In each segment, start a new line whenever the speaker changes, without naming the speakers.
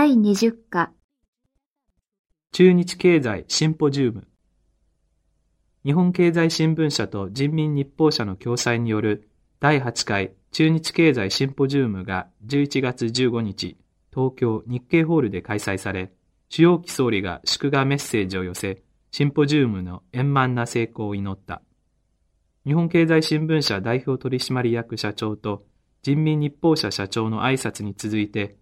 第20課
中日経済シンポジウム日本経済新聞社と人民日報社の共催による第8回中日経済シンポジウムが11月15日、東京日経ホールで開催され、主要期総理が祝賀メッセージを寄せ、シンポジウムの円満な成功を祈った。日本経済新聞社代表取締役社長と人民日報社社長の挨拶に続いて、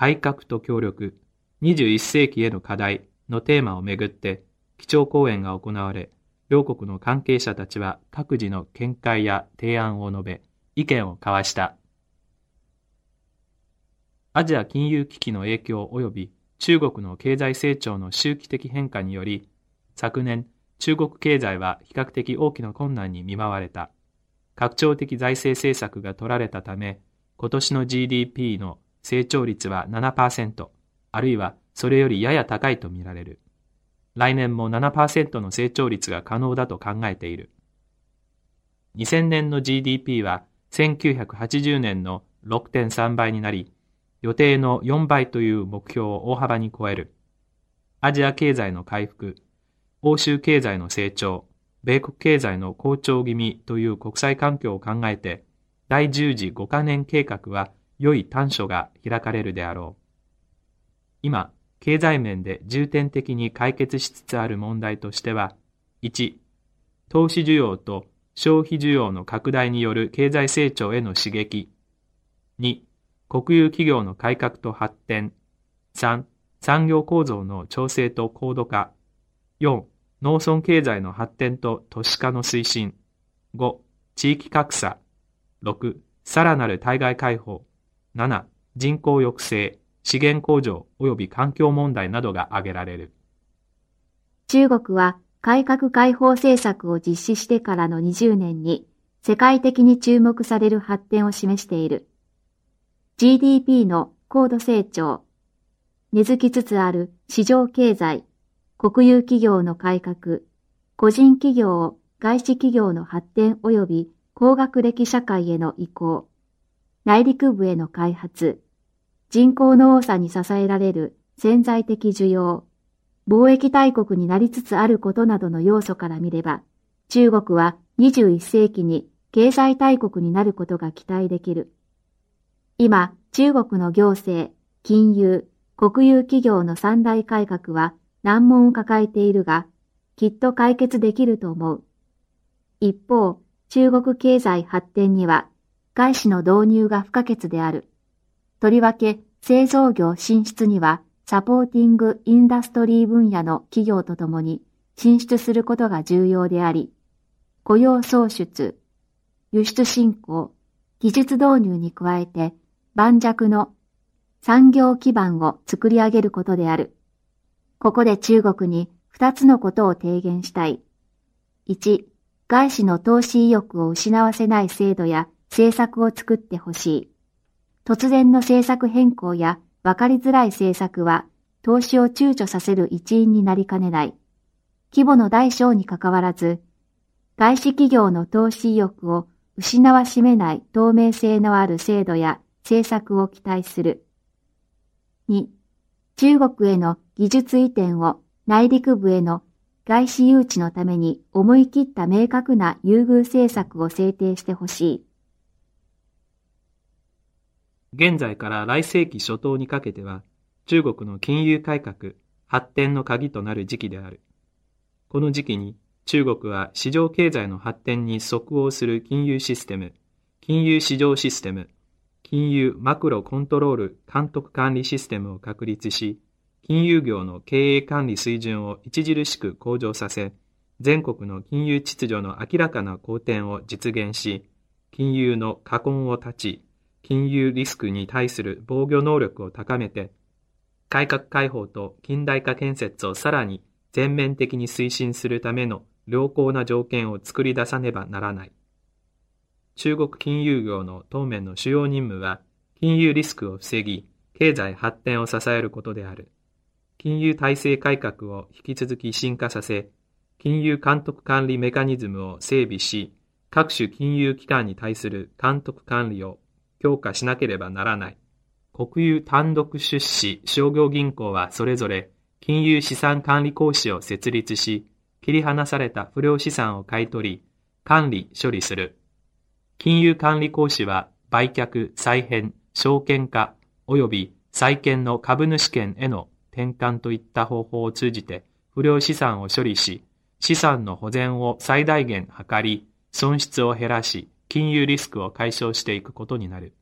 改革と協力、21世紀への課題のテーマをめぐって基調講演が行われ、両国の関係者たちは各自の見解や提案を述べ、意見を交わした。アジア金融危機の影響及び中国の経済成長の周期的変化により、昨年、中国経済は比較的大きな困難に見舞われた。拡張的財政政策が取られたため、今年の GDP の成長率は7%、あるいはそれよりやや高いとみられる。来年も7%の成長率が可能だと考えている。2000年の GDP は1980年の6.3倍になり、予定の4倍という目標を大幅に超える。アジア経済の回復、欧州経済の成長、米国経済の好調気味という国際環境を考えて、第10次5カ年計画は良い短所が開かれるであろう。今、経済面で重点的に解決しつつある問題としては、1、投資需要と消費需要の拡大による経済成長への刺激。2、国有企業の改革と発展。3、産業構造の調整と高度化。4、農村経済の発展と都市化の推進。5、地域格差。6、さらなる対外開放。7、人口抑制、資源向上及び環境問題などが挙げられる。
中国は改革開放政策を実施してからの20年に世界的に注目される発展を示している。GDP の高度成長、根付きつつある市場経済、国有企業の改革、個人企業、外資企業の発展及び高学歴社会への移行、内陸部への開発、人口の多さに支えられる潜在的需要、貿易大国になりつつあることなどの要素から見れば、中国は21世紀に経済大国になることが期待できる。今、中国の行政、金融、国有企業の三大改革は難問を抱えているが、きっと解決できると思う。一方、中国経済発展には外資の導入が不可欠である。とりわけ製造業進出にはサポーティングインダストリー分野の企業とともに進出することが重要であり、雇用創出、輸出振興、技術導入に加えて盤石の産業基盤を作り上げることである。ここで中国に二つのことを提言したい。一、外資の投資意欲を失わせない制度や政策を作ってほしい。突然の政策変更や分かりづらい政策は投資を躊躇させる一因になりかねない。規模の大小にかかわらず、外資企業の投資意欲を失わしめない透明性のある制度や政策を期待する。2. 中国への技術移転を内陸部への外資誘致のために思い切った明確な優遇政策を制定してほしい。
現在から来世紀初頭にかけては、中国の金融改革、発展の鍵となる時期である。この時期に中国は市場経済の発展に即応する金融システム、金融市場システム、金融マクロコントロール監督管理システムを確立し、金融業の経営管理水準を著しく向上させ、全国の金融秩序の明らかな好転を実現し、金融の禍根を断ち、金融リスクに対する防御能力を高めて、改革開放と近代化建設をさらに全面的に推進するための良好な条件を作り出さねばならない。中国金融業の当面の主要任務は、金融リスクを防ぎ、経済発展を支えることである。金融体制改革を引き続き進化させ、金融監督管理メカニズムを整備し、各種金融機関に対する監督管理を強化しなければならない。国有単独出資商業銀行はそれぞれ金融資産管理公司を設立し、切り離された不良資産を買い取り、管理、処理する。金融管理公司は売却、再編、証券化、及び債券の株主権への転換といった方法を通じて不良資産を処理し、資産の保全を最大限図り、損失を減らし、金融リスクを解消していくことになる。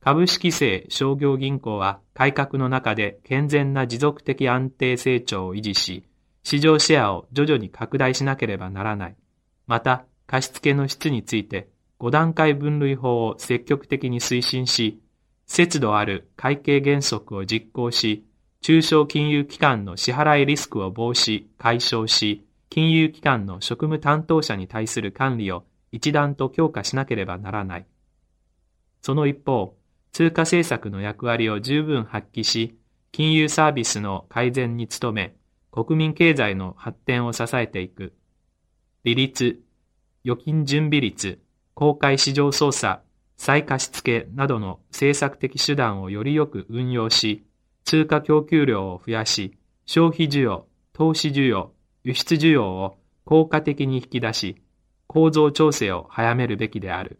株式制商業銀行は改革の中で健全な持続的安定成長を維持し、市場シェアを徐々に拡大しなければならない。また、貸付の質について5段階分類法を積極的に推進し、節度ある会計原則を実行し、中小金融機関の支払いリスクを防止、解消し、金融機関の職務担当者に対する管理を一段と強化しなければならない。その一方、通貨政策の役割を十分発揮し、金融サービスの改善に努め、国民経済の発展を支えていく。利率、預金準備率、公開市場操作、再貸付などの政策的手段をよりよく運用し、通貨供給量を増やし、消費需要、投資需要、輸出需要を効果的に引き出し、構造調整を早めるべきである。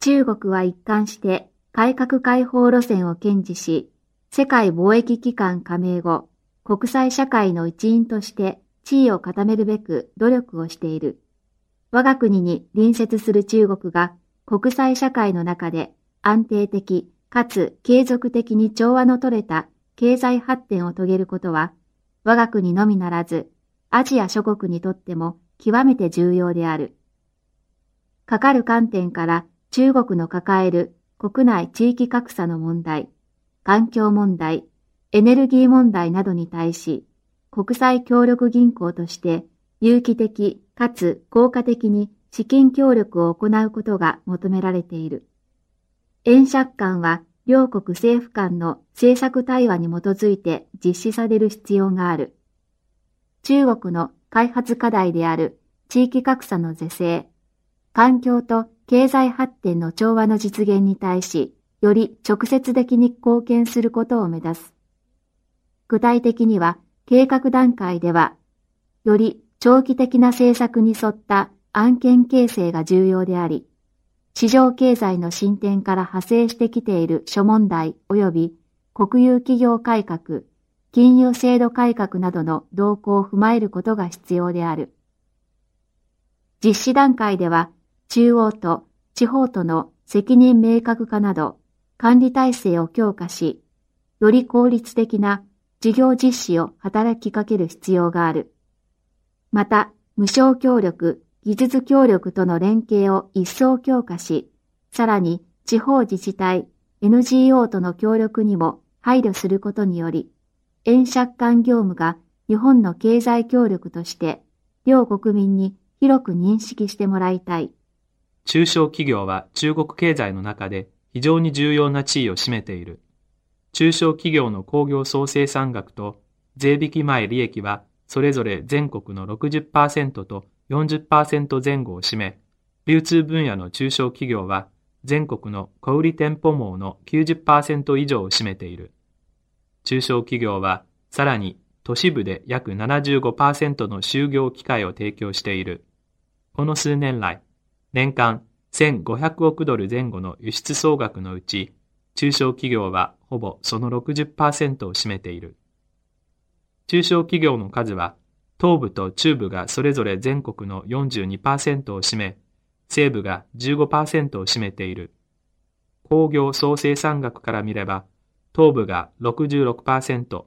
中国は一貫して改革開放路線を堅持し、世界貿易機関加盟後、国際社会の一員として地位を固めるべく努力をしている。我が国に隣接する中国が国際社会の中で安定的かつ継続的に調和の取れた経済発展を遂げることは、我が国のみならず、アジア諸国にとっても極めて重要である。かかる観点から中国の抱える国内地域格差の問題、環境問題、エネルギー問題などに対し、国際協力銀行として有機的かつ効果的に資金協力を行うことが求められている。円借款は両国政府間の政策対話に基づいて実施される必要がある。中国の開発課題である地域格差の是正、環境と経済発展の調和の実現に対し、より直接的に貢献することを目指す。具体的には、計画段階では、より長期的な政策に沿った案件形成が重要であり、市場経済の進展から派生してきている諸問題及び国有企業改革、金融制度改革などの動向を踏まえることが必要である。実施段階では、中央と地方との責任明確化など、管理体制を強化し、より効率的な事業実施を働きかける必要がある。また、無償協力、技術協力との連携を一層強化し、さらに地方自治体、NGO との協力にも配慮することにより、円借款業務が日本の経済協力として両国民に広く認識してもらいたい。
中小企業は中国経済の中で非常に重要な地位を占めている。中小企業の工業総生産額と税引き前利益はそれぞれ全国の60%と40%前後を占め、流通分野の中小企業は全国の小売店舗網の90%以上を占めている。中小企業はさらに都市部で約75%の就業機会を提供している。この数年来、年間1500億ドル前後の輸出総額のうち、中小企業はほぼその60%を占めている。中小企業の数は、東部と中部がそれぞれ全国の42%を占め、西部が15%を占めている。工業総生産額から見れば、東部が66%、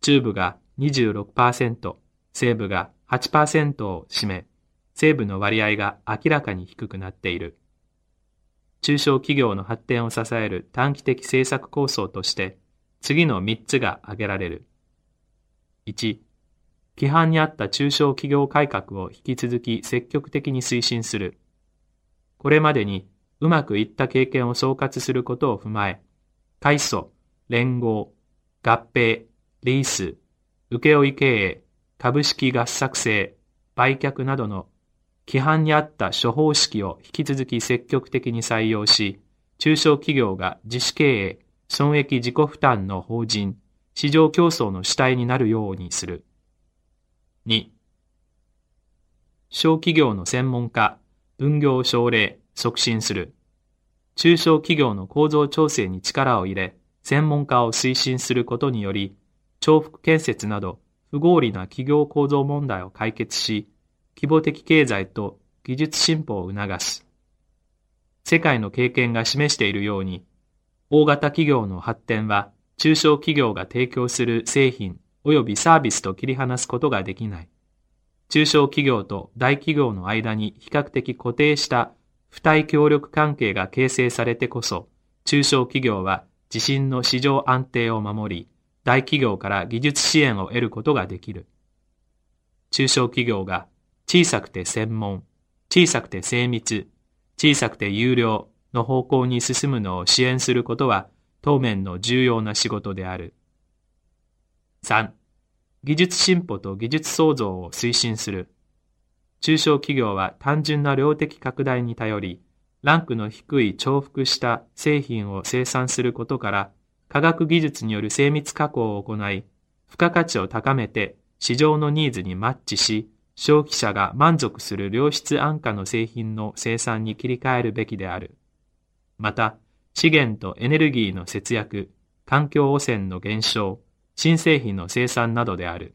中部が26%、西部が8%を占め、西部の割合が明らかに低くなっている。中小企業の発展を支える短期的政策構想として、次の3つが挙げられる。1、規範にあった中小企業改革を引き続き積極的に推進する。これまでにうまくいった経験を総括することを踏まえ、改組、連合、合併、リース、請負経営、株式合作制、売却などの規範にあった処方式を引き続き積極的に採用し、中小企業が自主経営、損益自己負担の法人、市場競争の主体になるようにする。2、小企業の専門家、分業奨励、促進する。中小企業の構造調整に力を入れ、専門家を推進することにより、重複建設など不合理な企業構造問題を解決し、規模的経済と技術進歩を促す。世界の経験が示しているように、大型企業の発展は中小企業が提供する製品及びサービスと切り離すことができない。中小企業と大企業の間に比較的固定した付帯協力関係が形成されてこそ、中小企業は自身の市場安定を守り、大企業から技術支援を得ることができる。中小企業が小さくて専門、小さくて精密、小さくて有料の方向に進むのを支援することは当面の重要な仕事である。3. 技術進歩と技術創造を推進する。中小企業は単純な量的拡大に頼り、ランクの低い重複した製品を生産することから、科学技術による精密加工を行い、付加価値を高めて市場のニーズにマッチし、消費者が満足する良質安価の製品の生産に切り替えるべきである。また、資源とエネルギーの節約、環境汚染の減少、新製品の生産などである。